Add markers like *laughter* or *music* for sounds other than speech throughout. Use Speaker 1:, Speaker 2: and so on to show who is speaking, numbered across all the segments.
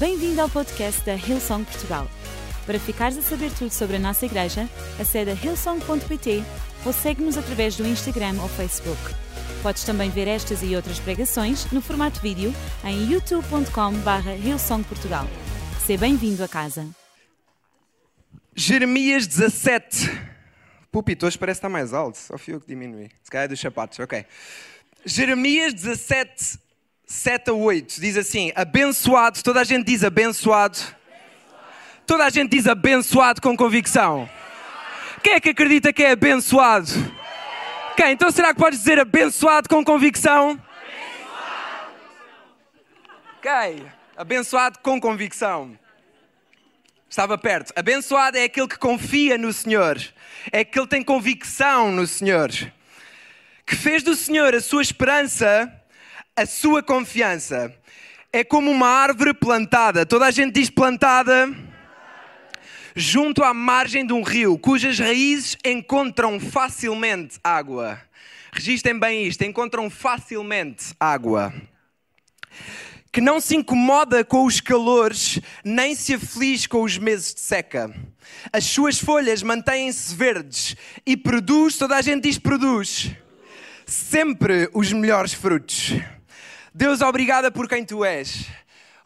Speaker 1: Bem-vindo ao podcast da Hillsong Portugal. Para ficares a saber tudo sobre a nossa igreja, acede a hillsong.pt ou segue-nos através do Instagram ou Facebook. Podes também ver estas e outras pregações no formato vídeo em youtube.com.br hillsongportugal. Seja bem-vindo a casa.
Speaker 2: Jeremias 17. Púlpito hoje parece estar mais alto, só fui eu que diminui. Se calhar é dos sapatos, ok. Jeremias 17, 7 a 8 diz assim: Abençoado, toda a gente diz abençoado. Toda a gente diz abençoado com convicção. Quem é que acredita que é abençoado? Quem? Então será que podes dizer abençoado com convicção? Ok. Abençoado com convicção. Estava perto. Abençoado é aquele que confia no Senhor. É aquele que tem convicção no Senhor. Que fez do Senhor a sua esperança, a sua confiança. É como uma árvore plantada. Toda a gente diz plantada junto à margem de um rio, cujas raízes encontram facilmente água. Registrem bem isto: encontram facilmente água. Que não se incomoda com os calores, nem se aflige com os meses de seca. As suas folhas mantêm-se verdes e produz, toda a gente diz produz, sempre os melhores frutos. Deus, obrigada por quem tu és.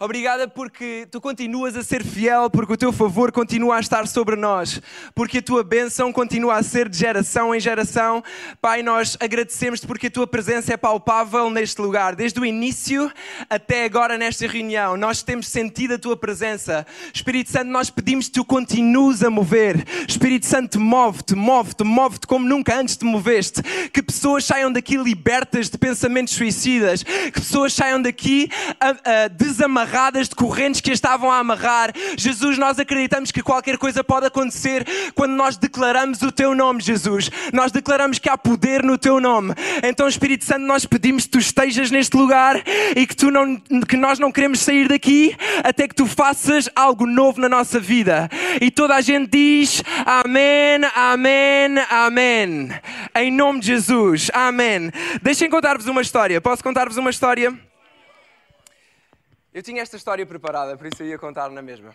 Speaker 2: Obrigada porque tu continuas a ser fiel, porque o teu favor continua a estar sobre nós, porque a tua bênção continua a ser de geração em geração. Pai, nós agradecemos-te porque a tua presença é palpável neste lugar, desde o início até agora nesta reunião. Nós temos sentido a tua presença. Espírito Santo, nós pedimos que tu continues a mover. Espírito Santo, move-te, move-te, move-te como nunca antes te moveste. Que pessoas saiam daqui libertas de pensamentos suicidas, que pessoas saiam daqui uh, desamarradas de correntes que a estavam a amarrar. Jesus, nós acreditamos que qualquer coisa pode acontecer quando nós declaramos o teu nome, Jesus. Nós declaramos que há poder no teu nome. Então, Espírito Santo, nós pedimos que tu estejas neste lugar e que, tu não, que nós não queremos sair daqui até que tu faças algo novo na nossa vida. E toda a gente diz Amém, Amém, Amém. Em nome de Jesus, Amém. Deixem contar-vos uma história. Posso contar-vos uma história? Eu tinha esta história preparada, por isso eu ia contar na mesma.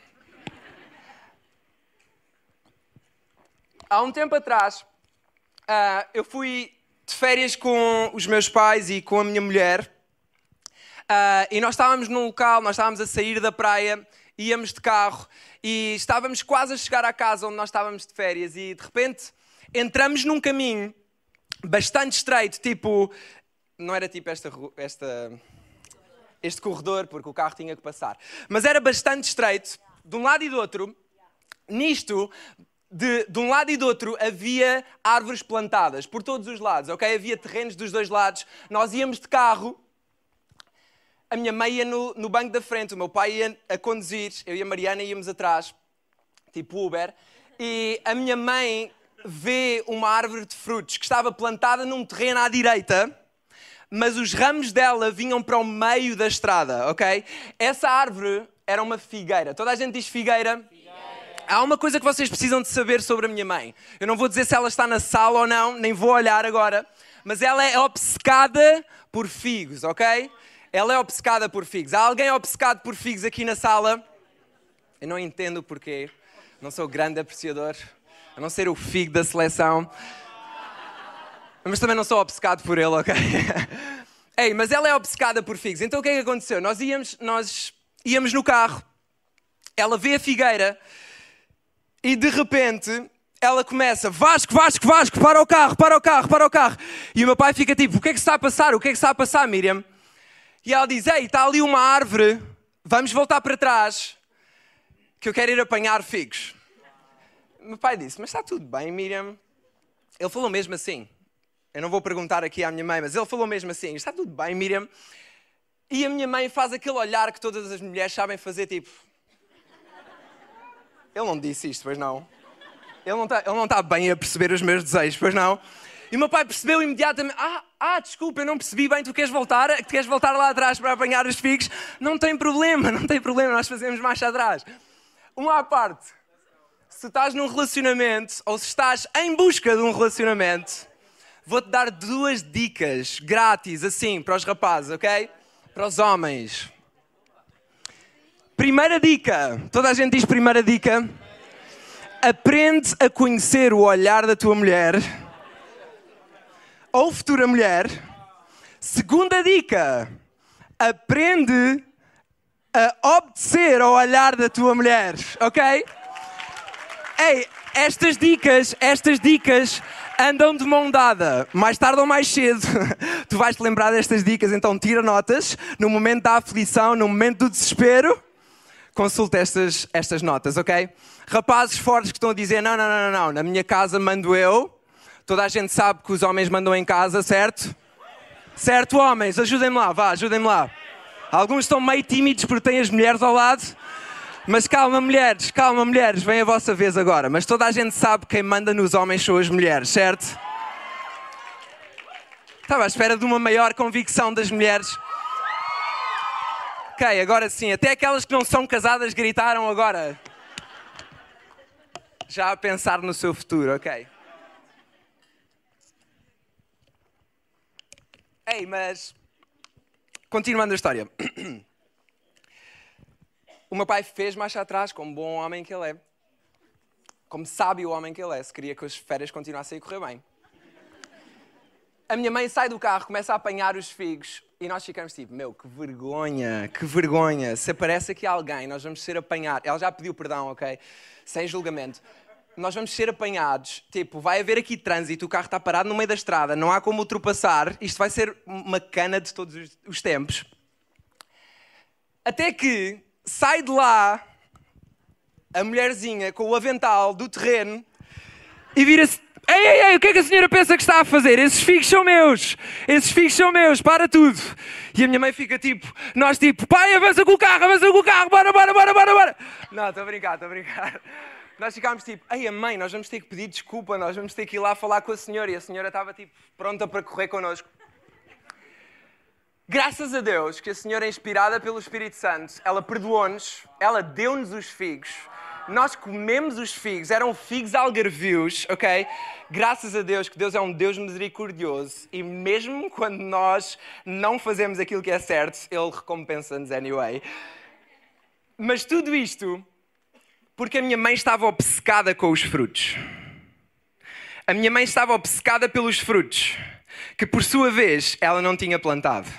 Speaker 2: Há um tempo atrás, uh, eu fui de férias com os meus pais e com a minha mulher. Uh, e nós estávamos num local, nós estávamos a sair da praia, íamos de carro e estávamos quase a chegar à casa onde nós estávamos de férias. E de repente entramos num caminho bastante estreito, tipo. Não era tipo esta, esta este corredor, porque o carro tinha que passar. Mas era bastante estreito, de um lado e do outro. Nisto, de, de, um lado e do outro havia árvores plantadas por todos os lados, ok? Havia terrenos dos dois lados. Nós íamos de carro, a minha mãe ia no, no banco da frente, o meu pai ia a conduzir, eu e a Mariana íamos atrás, tipo Uber, e a minha mãe vê uma árvore de frutos que estava plantada num terreno à direita mas os ramos dela vinham para o meio da estrada, ok? Essa árvore era uma figueira. Toda a gente diz figueira? Há uma coisa que vocês precisam de saber sobre a minha mãe. Eu não vou dizer se ela está na sala ou não, nem vou olhar agora, mas ela é obcecada por figos, ok? Ela é obcecada por figos. Há alguém obcecado por figos aqui na sala? Eu não entendo porquê. Não sou grande apreciador. A não ser o figo da seleção. Mas também não sou obcecado por ele, ok? *laughs* Ei, mas ela é obcecada por figos. Então o que é que aconteceu? Nós íamos, nós íamos no carro, ela vê a figueira e de repente ela começa: Vasco, Vasco, Vasco, para o carro, para o carro, para o carro. E o meu pai fica tipo: O que é que está a passar? O que é que está a passar, Miriam? E ela diz: Ei, está ali uma árvore, vamos voltar para trás, que eu quero ir apanhar figos. Meu pai disse: Mas está tudo bem, Miriam? Ele falou mesmo assim. Eu não vou perguntar aqui à minha mãe, mas ele falou mesmo assim: está tudo bem, Miriam? E a minha mãe faz aquele olhar que todas as mulheres sabem fazer, tipo. Ele não disse isto, pois não? Ele não está, está bem a perceber os meus desejos, pois não? E o meu pai percebeu imediatamente: ah, ah, desculpa, eu não percebi bem, tu queres voltar? Tu queres voltar lá atrás para apanhar os figos? Não tem problema, não tem problema, nós fazemos marcha atrás. Uma à parte, se estás num relacionamento ou se estás em busca de um relacionamento, vou-te dar duas dicas grátis, assim, para os rapazes, ok? Para os homens. Primeira dica. Toda a gente diz primeira dica. Aprende a conhecer o olhar da tua mulher ou futura mulher. Segunda dica. Aprende a obedecer ao olhar da tua mulher, ok? Ei, estas dicas, estas dicas andam de mão dada. Mais tarde ou mais cedo, *laughs* tu vais te lembrar destas dicas, então tira notas. No momento da aflição, no momento do desespero, consulta estas, estas notas, ok? Rapazes fortes que estão a dizer: não, não, não, não, na minha casa mando eu. Toda a gente sabe que os homens mandam em casa, certo? Certo, homens, ajudem-me lá, vá, ajudem-me lá. Alguns estão meio tímidos porque têm as mulheres ao lado. Mas calma, mulheres, calma, mulheres, vem a vossa vez agora. Mas toda a gente sabe que quem manda nos homens são as mulheres, certo? Estava à espera de uma maior convicção das mulheres. Ok, agora sim. Até aquelas que não são casadas gritaram agora. Já a pensar no seu futuro, ok. Ei, mas. Continuando a história. *clears throat* O meu pai fez marcha atrás, como bom homem que ele é. Como sábio homem que ele é, se queria que as férias continuassem a correr bem. A minha mãe sai do carro, começa a apanhar os figos e nós ficamos tipo, meu, que vergonha, que vergonha. Se aparece aqui alguém, nós vamos ser apanhados. Ela já pediu perdão, ok? Sem julgamento. Nós vamos ser apanhados. Tipo, vai haver aqui trânsito, o carro está parado no meio da estrada, não há como ultrapassar. Isto vai ser uma cana de todos os tempos. Até que sai de lá a mulherzinha com o avental do terreno e vira-se. Ei, ei, ei, o que é que a senhora pensa que está a fazer? Esses figos são meus! Esses figos são meus, para tudo! E a minha mãe fica tipo, nós tipo, pai, avança com o carro, avança com o carro, bora, bora, bora, bora, bora! Não, estou a brincar, estou a brincar. Nós ficámos tipo, ei, a mãe, nós vamos ter que pedir desculpa, nós vamos ter que ir lá falar com a senhora. E a senhora estava tipo, pronta para correr connosco. Graças a Deus que a Senhora inspirada pelo Espírito Santo, ela perdoou-nos, ela deu-nos os figos. Nós comemos os figos, eram figos algarvios, ok? Graças a Deus que Deus é um Deus misericordioso e mesmo quando nós não fazemos aquilo que é certo, Ele recompensa-nos anyway. Mas tudo isto porque a minha mãe estava obcecada com os frutos. A minha mãe estava obcecada pelos frutos, que por sua vez ela não tinha plantado.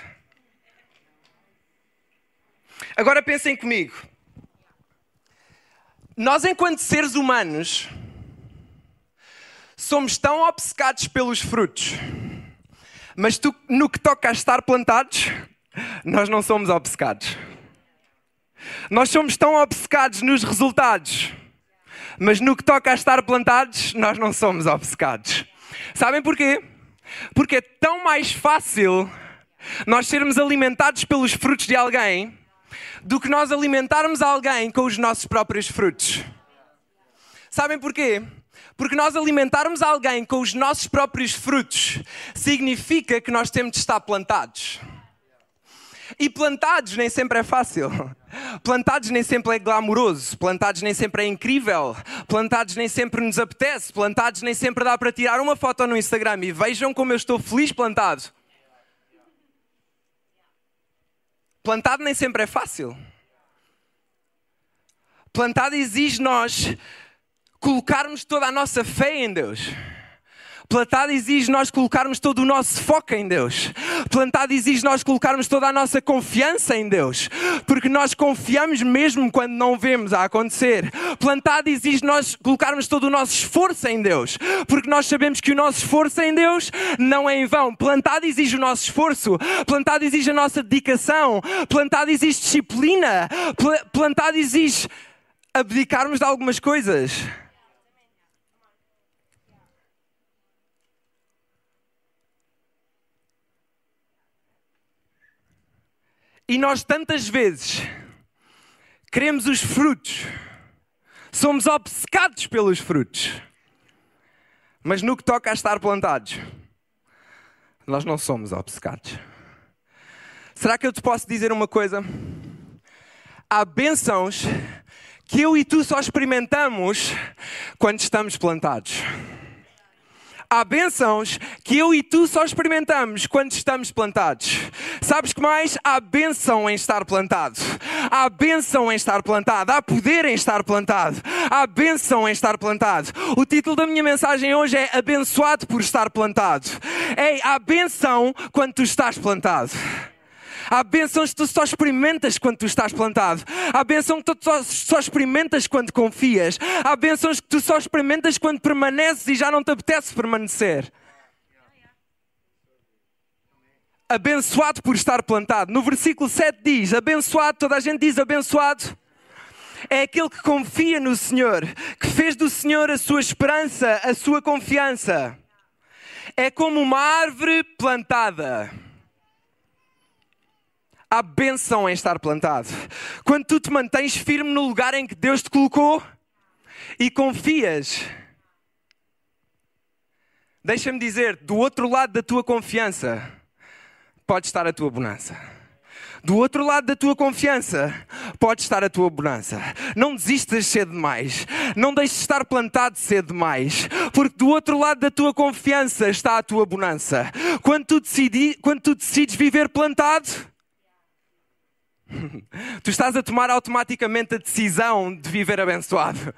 Speaker 2: Agora pensem comigo. Nós, enquanto seres humanos, somos tão obcecados pelos frutos, mas tu, no que toca a estar plantados, nós não somos obcecados. Nós somos tão obcecados nos resultados, mas no que toca a estar plantados, nós não somos obcecados. Sabem porquê? Porque é tão mais fácil nós sermos alimentados pelos frutos de alguém do que nós alimentarmos alguém com os nossos próprios frutos. Sabem porquê? Porque nós alimentarmos alguém com os nossos próprios frutos significa que nós temos de estar plantados. E plantados nem sempre é fácil. Plantados nem sempre é glamouroso. Plantados nem sempre é incrível. Plantados nem sempre nos apetece. Plantados nem sempre dá para tirar uma foto no Instagram e vejam como eu estou feliz plantado. Plantado nem sempre é fácil. Plantado exige nós colocarmos toda a nossa fé em Deus. Plantado exige nós colocarmos todo o nosso foco em Deus. Plantado exige nós colocarmos toda a nossa confiança em Deus. Porque nós confiamos mesmo quando não vemos a acontecer. Plantado exige nós colocarmos todo o nosso esforço em Deus. Porque nós sabemos que o nosso esforço em Deus não é em vão. Plantado exige o nosso esforço. Plantado exige a nossa dedicação. Plantado exige disciplina. Plantado exige abdicarmos de algumas coisas. E nós tantas vezes queremos os frutos, somos obcecados pelos frutos, mas no que toca a estar plantados, nós não somos obcecados. Será que eu te posso dizer uma coisa? Há bênçãos que eu e tu só experimentamos quando estamos plantados há bênçãos que eu e tu só experimentamos quando estamos plantados. Sabes que mais? Há bênção em estar plantado. Há bênção em estar plantado, há poder em estar plantado, há bênção em estar plantado. O título da minha mensagem hoje é Abençoado por estar plantado. Ei, há bênção quando tu estás plantado. Há bênçãos que tu só experimentas quando tu estás plantado. Há bênçãos que tu só, só experimentas quando confias. Há bênçãos que tu só experimentas quando permaneces e já não te apetece permanecer. Abençoado por estar plantado. No versículo 7 diz: Abençoado, toda a gente diz abençoado é aquele que confia no Senhor, que fez do Senhor a sua esperança, a sua confiança. É como uma árvore plantada há bênção em estar plantado. Quando tu te mantens firme no lugar em que Deus te colocou e confias. Deixa-me dizer, do outro lado da tua confiança pode estar a tua bonança. Do outro lado da tua confiança pode estar a tua bonança. Não desistas cedo demais. Não deixes de estar plantado cedo demais. Porque do outro lado da tua confiança está a tua bonança. Quando tu, decidi, quando tu decides viver plantado, *laughs* tu estás a tomar automaticamente a decisão de viver abençoado.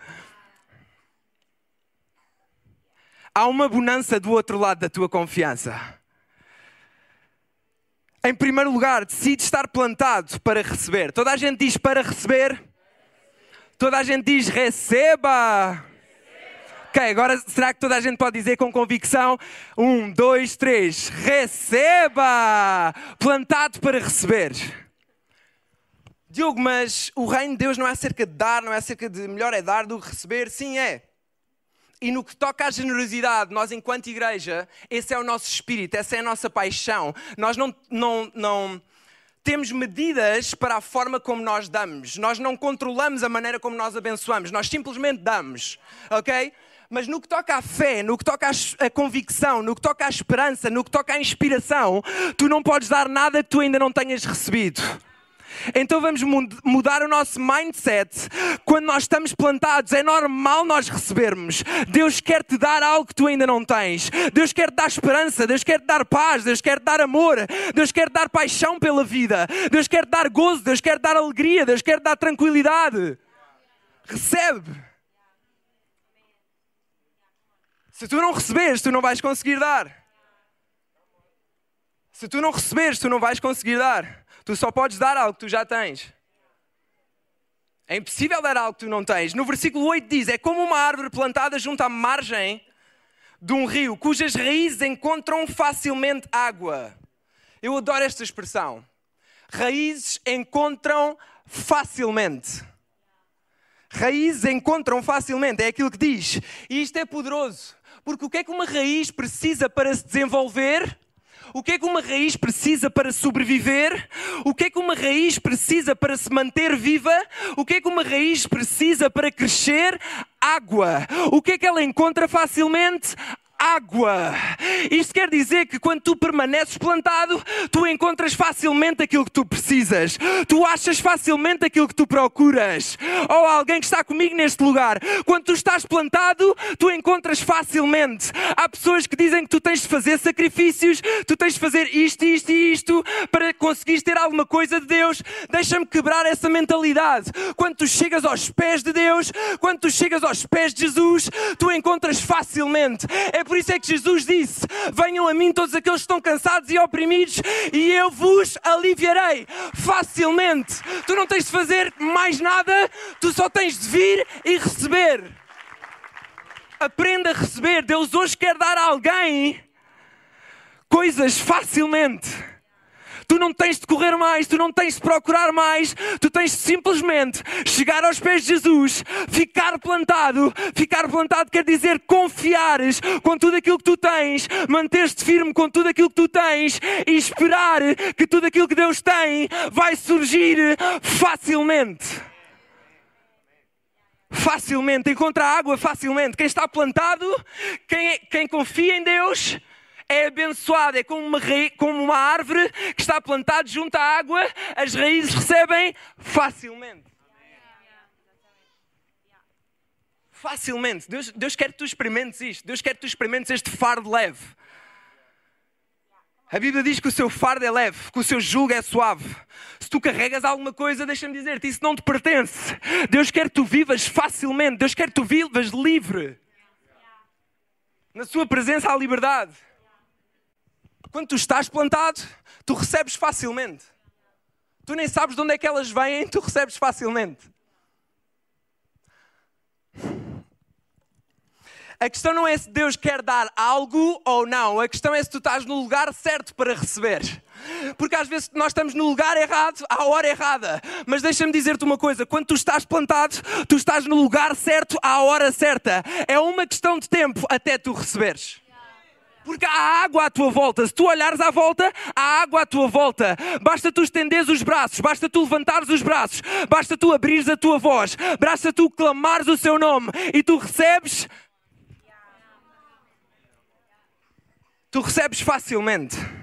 Speaker 2: Há uma bonança do outro lado da tua confiança. Em primeiro lugar, decide estar plantado para receber. Toda a gente diz para receber. Toda a gente diz receba. Ok, agora será que toda a gente pode dizer com convicção? Um, dois, três. Receba! Plantado para receber. Diogo, mas o reino de Deus não é acerca de dar, não é acerca de melhor é dar do que receber? Sim, é. E no que toca à generosidade, nós, enquanto igreja, esse é o nosso espírito, essa é a nossa paixão. Nós não, não, não temos medidas para a forma como nós damos. Nós não controlamos a maneira como nós abençoamos, nós simplesmente damos, ok? Mas no que toca à fé, no que toca à convicção, no que toca à esperança, no que toca à inspiração, tu não podes dar nada que tu ainda não tenhas recebido. Então vamos mudar o nosso mindset. Quando nós estamos plantados, é normal nós recebermos. Deus quer te dar algo que tu ainda não tens. Deus quer te dar esperança, Deus quer te dar paz, Deus quer te dar amor, Deus quer te dar paixão pela vida, Deus quer te dar gozo, Deus quer te dar alegria, Deus quer te dar tranquilidade. Recebe. Se tu não receberes, tu não vais conseguir dar. Se tu não receberes, tu não vais conseguir dar. Tu só podes dar algo que tu já tens. É impossível dar algo que tu não tens. No versículo 8 diz: É como uma árvore plantada junto à margem de um rio, cujas raízes encontram facilmente água. Eu adoro esta expressão. Raízes encontram facilmente. Raízes encontram facilmente, é aquilo que diz. E isto é poderoso, porque o que é que uma raiz precisa para se desenvolver? O que é que uma raiz precisa para sobreviver? O que é que uma raiz precisa para se manter viva? O que é que uma raiz precisa para crescer? Água. O que é que ela encontra facilmente? Água. Isto quer dizer que quando tu permaneces plantado, tu encontras facilmente aquilo que tu precisas. Tu achas facilmente aquilo que tu procuras. Ou alguém que está comigo neste lugar. Quando tu estás plantado, tu encontras facilmente. Há pessoas que dizem que tu tens de fazer sacrifícios, tu tens de fazer isto, isto e isto para conseguires ter alguma coisa de Deus. Deixa-me quebrar essa mentalidade. Quando tu chegas aos pés de Deus, quando tu chegas aos pés de Jesus, tu encontras facilmente. É por isso é que Jesus disse: Venham a mim todos aqueles que estão cansados e oprimidos, e eu vos aliviarei facilmente. Tu não tens de fazer mais nada, tu só tens de vir e receber. Aprenda a receber. Deus hoje quer dar a alguém coisas facilmente. Tu não tens de correr mais, tu não tens de procurar mais, tu tens de simplesmente chegar aos pés de Jesus, ficar plantado. Ficar plantado quer dizer confiares com tudo aquilo que tu tens, manter-te firme com tudo aquilo que tu tens e esperar que tudo aquilo que Deus tem vai surgir facilmente facilmente, encontra água facilmente. Quem está plantado, quem, quem confia em Deus, é abençoado, é como uma, como uma árvore que está plantada junto à água, as raízes recebem facilmente. Facilmente. Deus, Deus quer que tu experimentes isto. Deus quer que tu experimentes este fardo leve. A Bíblia diz que o seu fardo é leve, que o seu jugo é suave. Se tu carregas alguma coisa, deixa-me dizer-te, isso não te pertence. Deus quer que tu vivas facilmente, Deus quer que tu vivas livre. Na sua presença há liberdade. Quando tu estás plantado, tu recebes facilmente. Tu nem sabes de onde é que elas vêm, tu recebes facilmente. A questão não é se Deus quer dar algo ou não, a questão é se tu estás no lugar certo para receber. Porque às vezes nós estamos no lugar errado, à hora errada. Mas deixa-me dizer-te uma coisa: quando tu estás plantado, tu estás no lugar certo, à hora certa. É uma questão de tempo até tu receberes. Porque há água à tua volta. Se tu olhares à volta, há água à tua volta. Basta tu estenderes os braços, basta tu levantares os braços, basta tu abrires a tua voz, basta tu clamares o seu nome e tu recebes. Tu recebes facilmente.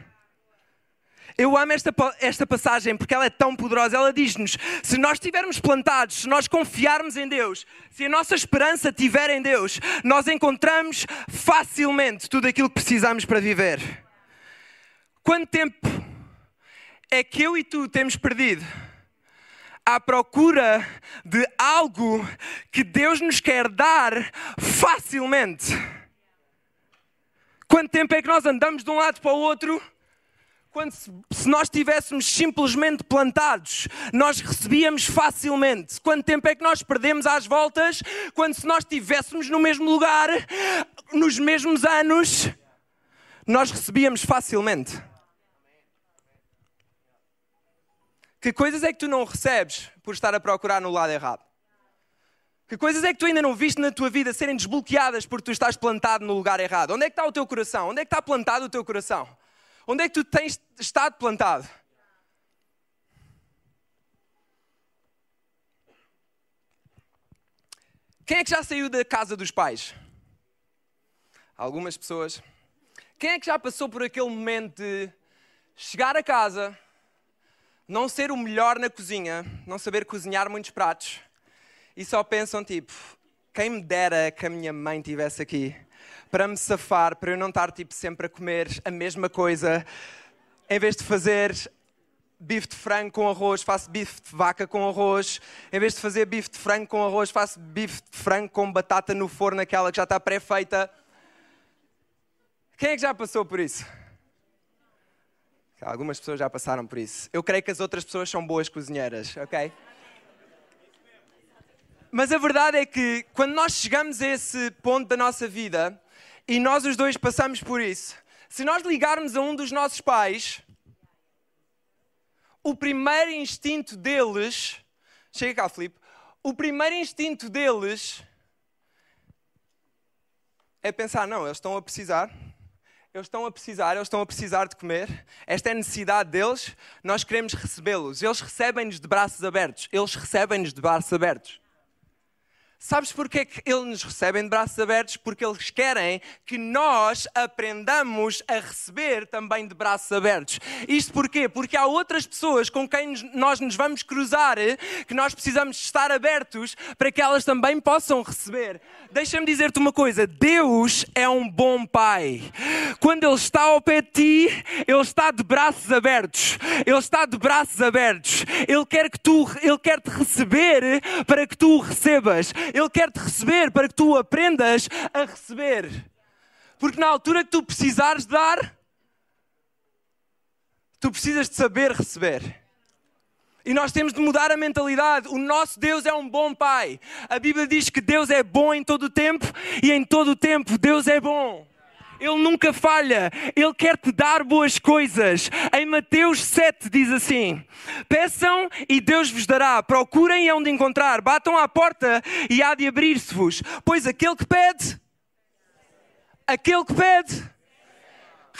Speaker 2: Eu amo esta, esta passagem porque ela é tão poderosa. Ela diz-nos: se nós estivermos plantados, se nós confiarmos em Deus, se a nossa esperança estiver em Deus, nós encontramos facilmente tudo aquilo que precisamos para viver. Quanto tempo é que eu e tu temos perdido à procura de algo que Deus nos quer dar facilmente? Quanto tempo é que nós andamos de um lado para o outro? Quando se, se nós estivéssemos simplesmente plantados, nós recebíamos facilmente. Quanto tempo é que nós perdemos às voltas? Quando se nós estivéssemos no mesmo lugar, nos mesmos anos, nós recebíamos facilmente. Que coisas é que tu não recebes por estar a procurar no lado errado? Que coisas é que tu ainda não viste na tua vida serem desbloqueadas porque tu estás plantado no lugar errado? Onde é que está o teu coração? Onde é que está plantado o teu coração? Onde é que tu tens estado plantado? Quem é que já saiu da casa dos pais? Algumas pessoas. Quem é que já passou por aquele momento de chegar a casa, não ser o melhor na cozinha, não saber cozinhar muitos pratos e só pensam tipo, quem me dera que a minha mãe estivesse aqui para me safar, para eu não estar tipo, sempre a comer a mesma coisa. Em vez de fazer bife de frango com arroz, faço bife de vaca com arroz. Em vez de fazer bife de frango com arroz, faço bife de frango com batata no forno, aquela que já está pré-feita. Quem é que já passou por isso? Algumas pessoas já passaram por isso. Eu creio que as outras pessoas são boas cozinheiras, ok? Mas a verdade é que quando nós chegamos a esse ponto da nossa vida, e nós os dois passamos por isso. Se nós ligarmos a um dos nossos pais, o primeiro instinto deles. Chega cá, Filipe. O primeiro instinto deles é pensar: não, eles estão a precisar. Eles estão a precisar, eles estão a precisar de comer. Esta é a necessidade deles. Nós queremos recebê-los. Eles recebem-nos de braços abertos. Eles recebem-nos de braços abertos. Sabes porquê que eles nos recebem de braços abertos? Porque eles querem que nós aprendamos a receber também de braços abertos. Isto porquê? Porque há outras pessoas com quem nós nos vamos cruzar que nós precisamos estar abertos para que elas também possam receber. Deixa-me dizer-te uma coisa: Deus é um bom Pai. Quando Ele está ao pé de ti, Ele está de braços abertos. Ele está de braços abertos. Ele quer que tu, Ele quer te receber para que tu o recebas. Ele quer te receber para que tu aprendas a receber. Porque na altura que tu precisares dar, tu precisas de saber receber. E nós temos de mudar a mentalidade. O nosso Deus é um bom Pai. A Bíblia diz que Deus é bom em todo o tempo e em todo o tempo Deus é bom. Ele nunca falha, Ele quer te dar boas coisas. Em Mateus 7 diz assim: Peçam e Deus vos dará, procurem e hão de encontrar, batam à porta e há de abrir-se-vos. Pois aquele que pede, aquele que pede,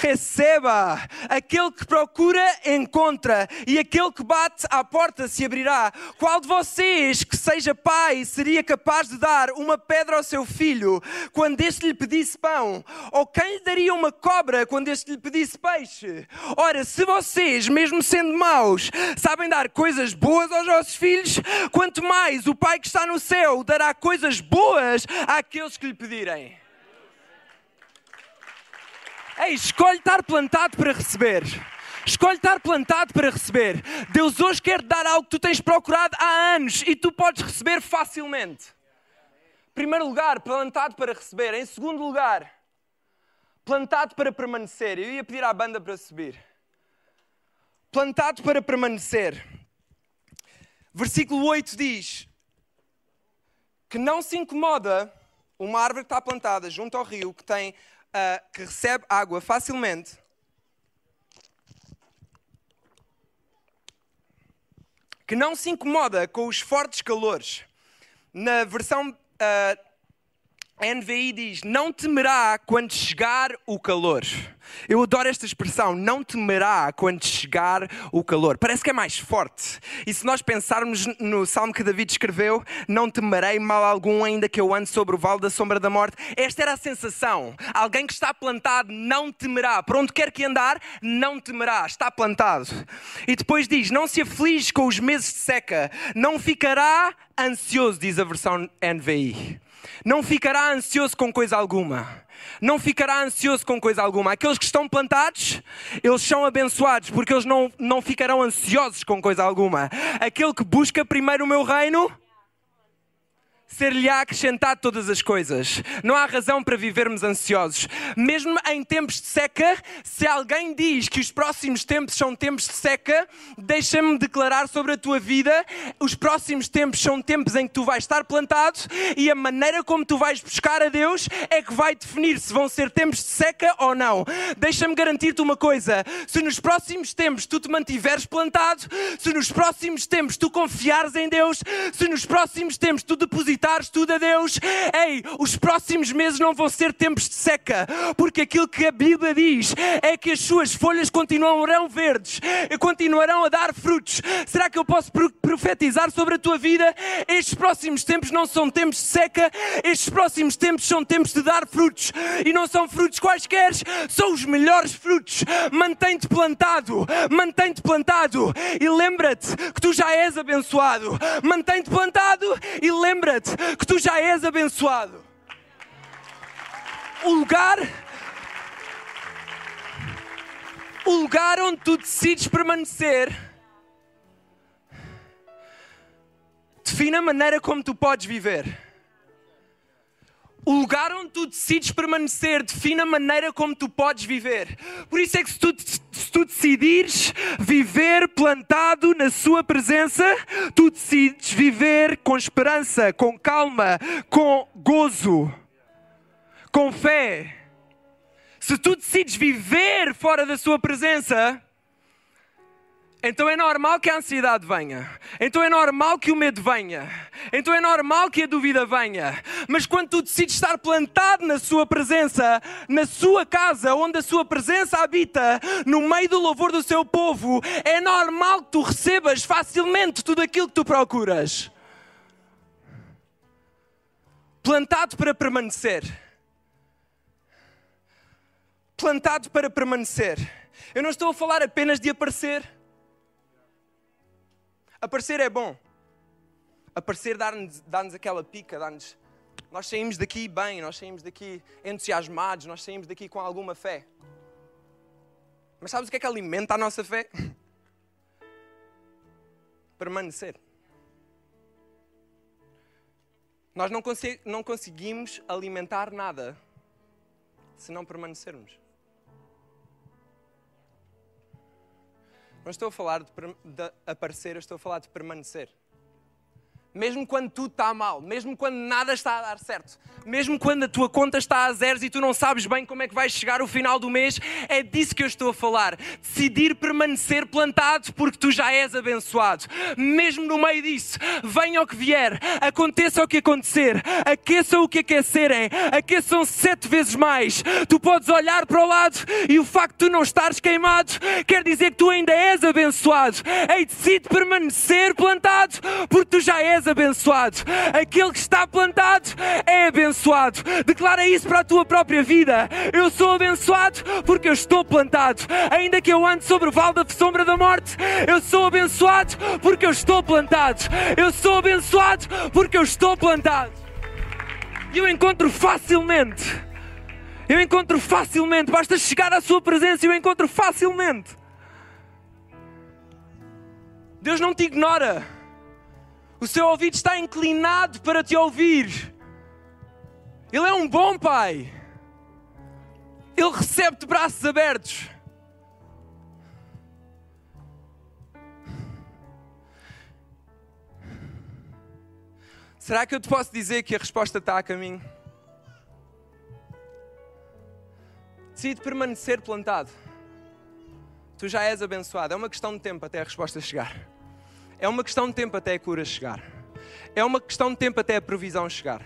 Speaker 2: receba. Aquele que procura, encontra. E aquele que bate, à porta se abrirá. Qual de vocês que seja pai seria capaz de dar uma pedra ao seu filho quando este lhe pedisse pão? Ou quem lhe daria uma cobra quando este lhe pedisse peixe? Ora, se vocês, mesmo sendo maus, sabem dar coisas boas aos vossos filhos, quanto mais o Pai que está no céu dará coisas boas àqueles que lhe pedirem. Ei, escolhe estar plantado para receber. Escolhe estar plantado para receber. Deus hoje quer dar algo que tu tens procurado há anos e tu podes receber facilmente. Primeiro lugar, plantado para receber. Em segundo lugar, plantado para permanecer. Eu ia pedir à banda para subir. Plantado para permanecer. Versículo 8 diz que não se incomoda uma árvore que está plantada junto ao rio, que, tem, uh, que recebe água facilmente. Que não se incomoda com os fortes calores. Na versão uh, NVI diz: Não temerá quando chegar o calor. Eu adoro esta expressão, não temerá quando chegar o calor. Parece que é mais forte. E se nós pensarmos no salmo que David escreveu, não temerei mal algum, ainda que eu ande sobre o vale da sombra da morte. Esta era a sensação. Alguém que está plantado não temerá. Por onde quer que andar, não temerá. Está plantado. E depois diz: Não se aflige com os meses de seca, não ficará ansioso, diz a versão NVI. Não ficará ansioso com coisa alguma. Não ficará ansioso com coisa alguma. Aqueles que estão plantados, eles são abençoados, porque eles não, não ficarão ansiosos com coisa alguma. Aquele que busca primeiro o meu reino, ser-lhe-á acrescentado todas as coisas. Não há razão para vivermos ansiosos. Mesmo em tempos de seca, se alguém diz que os próximos tempos são tempos de seca, deixa-me declarar sobre a tua vida: os próximos tempos são tempos em que tu vais estar plantado e a maneira como tu vais buscar a Deus é que vai definir se vão ser tempos de seca ou não. Deixa-me garantir-te uma coisa: se nos próximos tempos tu te mantiveres plantado, se nos próximos tempos tu confiares em Deus, se nos próximos tempos tu depositares depositares tudo a Deus, ei, os próximos meses não vão ser tempos de seca, porque aquilo que a Bíblia diz é que as suas folhas continuarão verdes, continuarão a dar frutos. Será que eu posso profetizar sobre a tua vida? Estes próximos tempos não são tempos de seca, estes próximos tempos são tempos de dar frutos, e não são frutos quaisquer, são os melhores frutos. Mantém-te plantado, mantém-te plantado, e lembra-te que tu já és abençoado. Mantém-te plantado e lembra-te que tu já és abençoado. O lugar. O lugar onde tu decides permanecer define a maneira como tu podes viver. O lugar onde tu decides permanecer define a maneira como tu podes viver. Por isso é que se tu, se tu decidires viver plantado na Sua presença, tu decides viver com esperança, com calma, com gozo, com fé. Se tu decides viver fora da Sua presença, então é normal que a ansiedade venha. Então é normal que o medo venha. Então é normal que a dúvida venha. Mas quando tu decides estar plantado na Sua presença, na Sua casa, onde a Sua presença habita, no meio do louvor do seu povo, é normal que tu recebas facilmente tudo aquilo que tu procuras. Plantado para permanecer. Plantado para permanecer. Eu não estou a falar apenas de aparecer. Aparecer é bom. Aparecer dá-nos dá aquela pica, dá-nos. Nós saímos daqui bem, nós saímos daqui entusiasmados, nós saímos daqui com alguma fé. Mas sabes o que é que alimenta a nossa fé? *laughs* Permanecer. Nós não, não conseguimos alimentar nada se não permanecermos. Não estou a falar de, de aparecer, estou a falar de permanecer mesmo quando tudo está mal, mesmo quando nada está a dar certo, mesmo quando a tua conta está a zeros e tu não sabes bem como é que vais chegar o final do mês, é disso que eu estou a falar. Decidir permanecer plantado porque tu já és abençoado. Mesmo no meio disso, venha o que vier, aconteça o que acontecer, aqueça o que aquecerem, aqueçam sete vezes mais. Tu podes olhar para o lado e o facto de tu não estares queimado quer dizer que tu ainda és abençoado. Ei, decide permanecer plantado porque tu já és és abençoado. Aquele que está plantado é abençoado. Declara isso para a tua própria vida. Eu sou abençoado porque eu estou plantado. Ainda que eu ande sobre o vale da sombra da morte, eu sou abençoado porque eu estou plantado. Eu sou abençoado porque eu estou plantado. E eu encontro facilmente Eu encontro facilmente, basta chegar à Sua presença e eu encontro facilmente. Deus não te ignora. O seu ouvido está inclinado para te ouvir. Ele é um bom Pai. Ele recebe de braços abertos. Será que eu te posso dizer que a resposta está a caminho? Decide permanecer plantado. Tu já és abençoado. É uma questão de tempo até a resposta chegar. É uma questão de tempo até a cura chegar. É uma questão de tempo até a provisão chegar.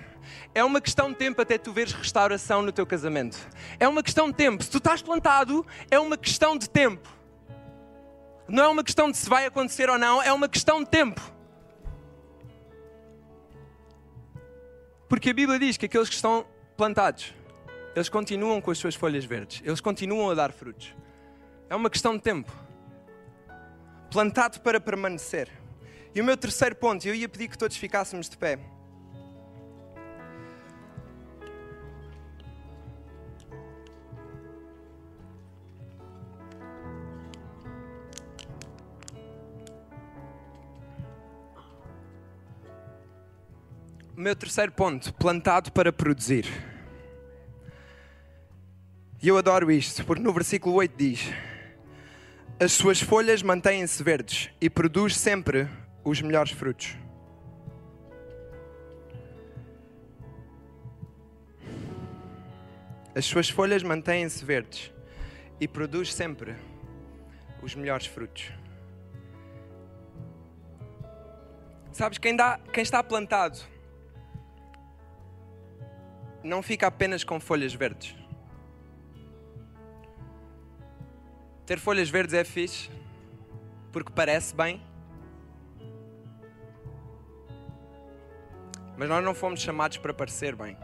Speaker 2: É uma questão de tempo até tu veres restauração no teu casamento. É uma questão de tempo. Se tu estás plantado, é uma questão de tempo. Não é uma questão de se vai acontecer ou não, é uma questão de tempo. Porque a Bíblia diz que aqueles que estão plantados, eles continuam com as suas folhas verdes, eles continuam a dar frutos. É uma questão de tempo. Plantado para permanecer. E o meu terceiro ponto, eu ia pedir que todos ficássemos de pé. O meu terceiro ponto, plantado para produzir. E eu adoro isto, porque no versículo 8 diz: As suas folhas mantêm-se verdes e produz sempre os melhores frutos. As suas folhas mantêm-se verdes e produz sempre os melhores frutos. Sabes, quem, dá, quem está plantado não fica apenas com folhas verdes. Ter folhas verdes é fixe, porque parece bem. Mas nós não fomos chamados para parecer bem.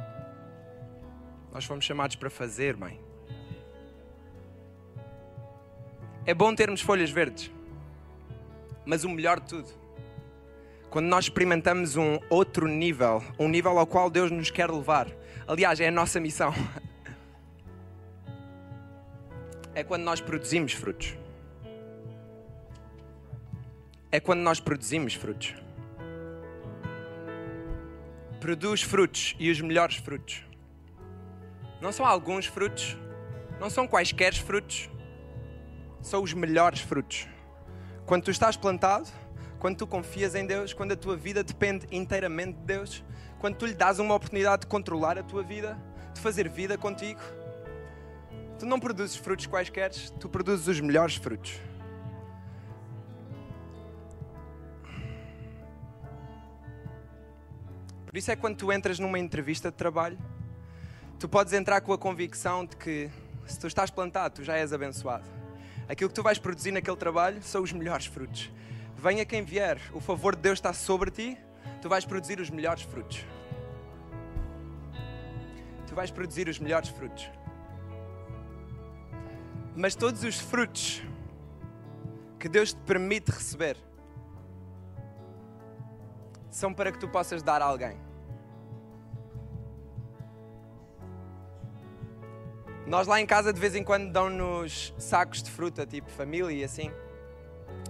Speaker 2: Nós fomos chamados para fazer bem. É bom termos folhas verdes. Mas o melhor de tudo, quando nós experimentamos um outro nível, um nível ao qual Deus nos quer levar. Aliás, é a nossa missão. *laughs* É quando nós produzimos frutos. É quando nós produzimos frutos. Produz frutos e os melhores frutos. Não são alguns frutos, não são quaisquer frutos, são os melhores frutos. Quando tu estás plantado, quando tu confias em Deus, quando a tua vida depende inteiramente de Deus, quando tu lhe dás uma oportunidade de controlar a tua vida, de fazer vida contigo, tu não produzes frutos quaisquer, tu produzes os melhores frutos. Por isso é que quando tu entras numa entrevista de trabalho, tu podes entrar com a convicção de que se tu estás plantado, tu já és abençoado. Aquilo que tu vais produzir naquele trabalho são os melhores frutos. Venha quem vier, o favor de Deus está sobre ti, tu vais produzir os melhores frutos. Tu vais produzir os melhores frutos. Mas todos os frutos que Deus te permite receber são para que tu possas dar a alguém. Nós lá em casa de vez em quando dão-nos sacos de fruta, tipo família e assim.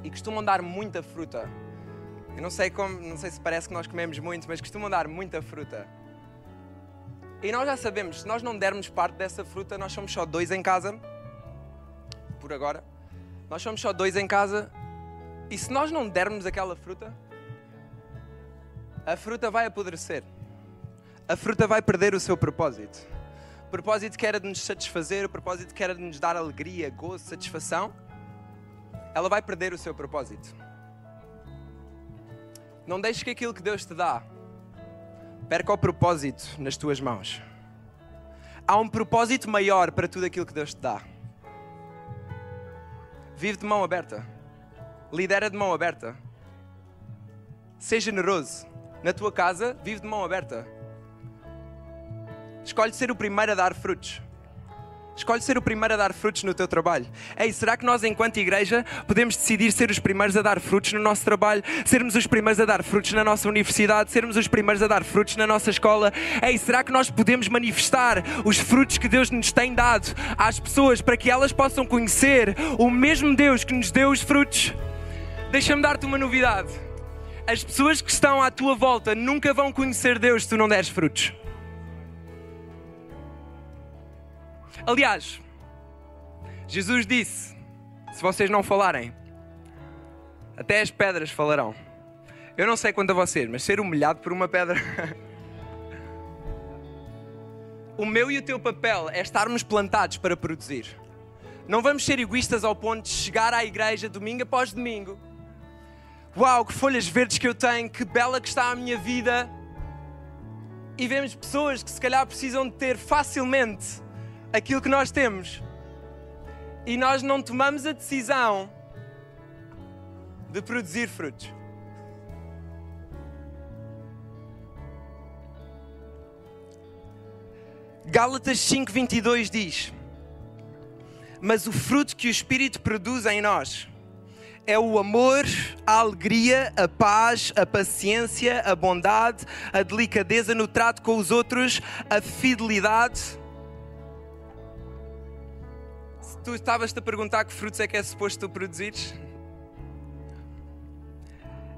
Speaker 2: E costumam dar muita fruta. Eu não sei como, não sei se parece que nós comemos muito, mas costumam dar muita fruta. E nós já sabemos, se nós não dermos parte dessa fruta, nós somos só dois em casa. Por agora. Nós somos só dois em casa. E se nós não dermos aquela fruta, a fruta vai apodrecer. A fruta vai perder o seu propósito. O propósito que era de nos satisfazer, o propósito que era de nos dar alegria, gozo, satisfação, ela vai perder o seu propósito. Não deixes que aquilo que Deus te dá perca o propósito nas tuas mãos. Há um propósito maior para tudo aquilo que Deus te dá. Vive de mão aberta. Lidera de mão aberta. Seja generoso. Na tua casa, vive de mão aberta. Escolhe ser o primeiro a dar frutos. Escolhe ser o primeiro a dar frutos no teu trabalho. Ei, será que nós, enquanto igreja, podemos decidir ser os primeiros a dar frutos no nosso trabalho? Sermos os primeiros a dar frutos na nossa universidade? Sermos os primeiros a dar frutos na nossa escola? Ei, será que nós podemos manifestar os frutos que Deus nos tem dado às pessoas para que elas possam conhecer o mesmo Deus que nos deu os frutos? Deixa-me dar-te uma novidade. As pessoas que estão à tua volta nunca vão conhecer Deus se tu não deres frutos. Aliás, Jesus disse: se vocês não falarem, até as pedras falarão. Eu não sei quanto a vocês, mas ser humilhado por uma pedra. *laughs* o meu e o teu papel é estarmos plantados para produzir. Não vamos ser egoístas ao ponto de chegar à igreja domingo após domingo. Uau, que folhas verdes que eu tenho, que bela que está a minha vida. E vemos pessoas que se calhar precisam de ter facilmente aquilo que nós temos e nós não tomamos a decisão de produzir frutos. Gálatas 5:22 diz: Mas o fruto que o Espírito produz em nós é o amor, a alegria, a paz, a paciência, a bondade, a delicadeza no trato com os outros, a fidelidade tu estavas-te a perguntar que frutos é que é suposto tu produzires?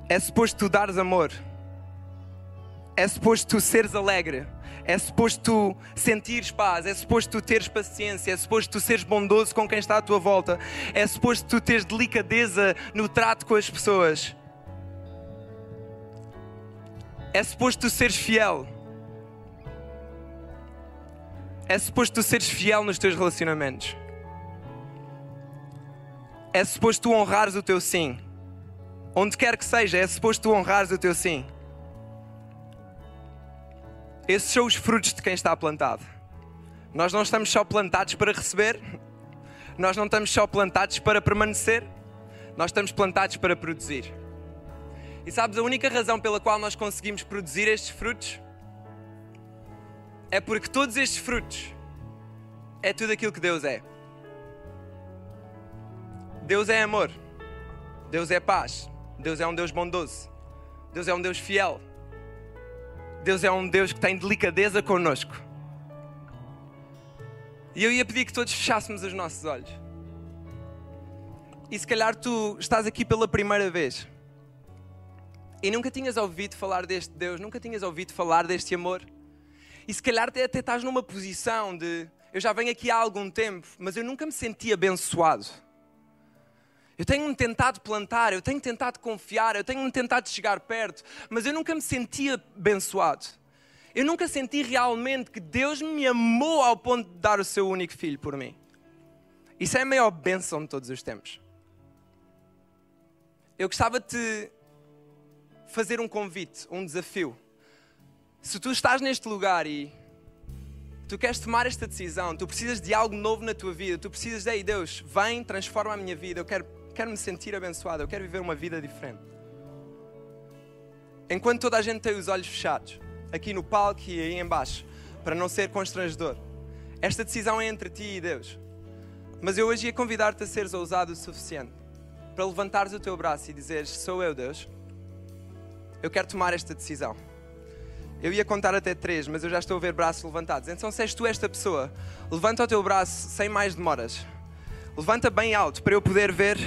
Speaker 2: É suposto tu dares amor. É suposto tu seres alegre. É suposto tu sentires paz. É suposto tu teres paciência. É suposto tu seres bondoso com quem está à tua volta. É suposto tu teres delicadeza no trato com as pessoas. É suposto tu seres fiel. É suposto tu seres fiel nos teus relacionamentos é suposto tu honrares o teu sim. Onde quer que seja, é suposto tu honrares o teu sim. Esses são os frutos de quem está plantado. Nós não estamos só plantados para receber, nós não estamos só plantados para permanecer, nós estamos plantados para produzir. E sabes, a única razão pela qual nós conseguimos produzir estes frutos é porque todos estes frutos é tudo aquilo que Deus é. Deus é amor. Deus é paz. Deus é um Deus bondoso. Deus é um Deus fiel. Deus é um Deus que tem delicadeza conosco. E eu ia pedir que todos fechássemos os nossos olhos. E se calhar tu estás aqui pela primeira vez e nunca tinhas ouvido falar deste Deus, nunca tinhas ouvido falar deste amor. E se calhar até estás numa posição de eu já venho aqui há algum tempo, mas eu nunca me senti abençoado. Eu tenho-me tentado plantar, eu tenho tentado confiar, eu tenho-me tentado chegar perto, mas eu nunca me senti abençoado. Eu nunca senti realmente que Deus me amou ao ponto de dar o seu único filho por mim. Isso é a maior bênção de todos os tempos. Eu gostava de te fazer um convite, um desafio. Se tu estás neste lugar e tu queres tomar esta decisão, tu precisas de algo novo na tua vida, tu precisas de, ei Deus, vem, transforma a minha vida, eu quero quero me sentir abençoado, eu quero viver uma vida diferente. Enquanto toda a gente tem os olhos fechados, aqui no palco e aí embaixo, para não ser constrangedor, esta decisão é entre ti e Deus. Mas eu hoje ia convidar-te a seres ousado o suficiente para levantares o teu braço e dizeres: Sou eu, Deus. Eu quero tomar esta decisão. Eu ia contar até três, mas eu já estou a ver braços levantados. Então, se és tu esta pessoa, levanta o teu braço sem mais demoras. Levanta bem alto para eu poder ver.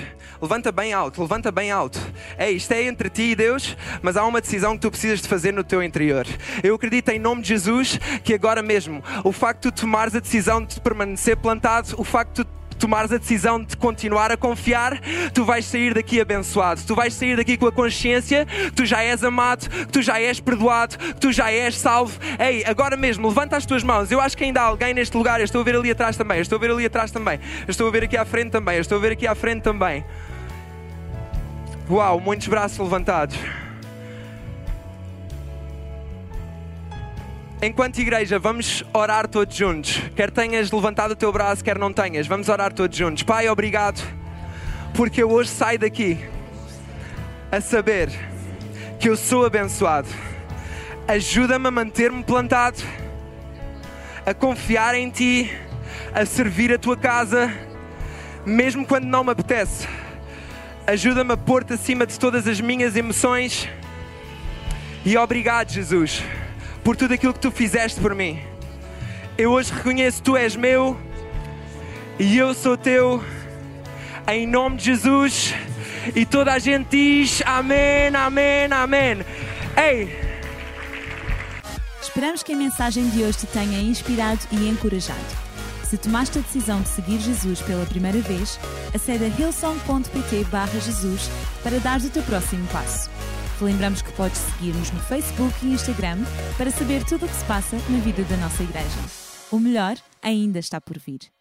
Speaker 2: Levanta bem alto, levanta bem alto. É, isto é entre ti e Deus, mas há uma decisão que tu precisas de fazer no teu interior. Eu acredito em nome de Jesus que agora mesmo o facto de tu tomares a decisão de permanecer plantado, o facto de tomares a decisão de continuar a confiar, tu vais sair daqui abençoado. Tu vais sair daqui com a consciência que tu já és amado, que tu já és perdoado, que tu já és salvo. Ei, agora mesmo, levanta as tuas mãos. Eu acho que ainda há alguém neste lugar. Eu estou a ver ali atrás também. Eu estou a ver ali atrás também. Eu estou a ver aqui à frente também. Eu estou a ver aqui à frente também. Uau, muitos braços levantados. Enquanto igreja, vamos orar todos juntos. Quer tenhas levantado o teu braço, quer não tenhas, vamos orar todos juntos. Pai, obrigado, porque eu hoje saio daqui a saber que eu sou abençoado. Ajuda-me a manter-me plantado, a confiar em Ti, a servir a tua casa, mesmo quando não me apetece. Ajuda-me a pôr-te acima de todas as minhas emoções. E obrigado, Jesus, por tudo aquilo que tu fizeste por mim. Eu hoje reconheço tu és meu e eu sou teu. Em nome de Jesus. E toda a gente diz amém, amém, amém. Ei!
Speaker 1: Esperamos que a mensagem de hoje te tenha inspirado e encorajado. Se tomaste a decisão de seguir Jesus pela primeira vez, acede a hillsong.pt Jesus para dar o teu próximo passo. Lembramos que podes seguir-nos no Facebook e Instagram para saber tudo o que se passa na vida da nossa igreja. O melhor ainda está por vir.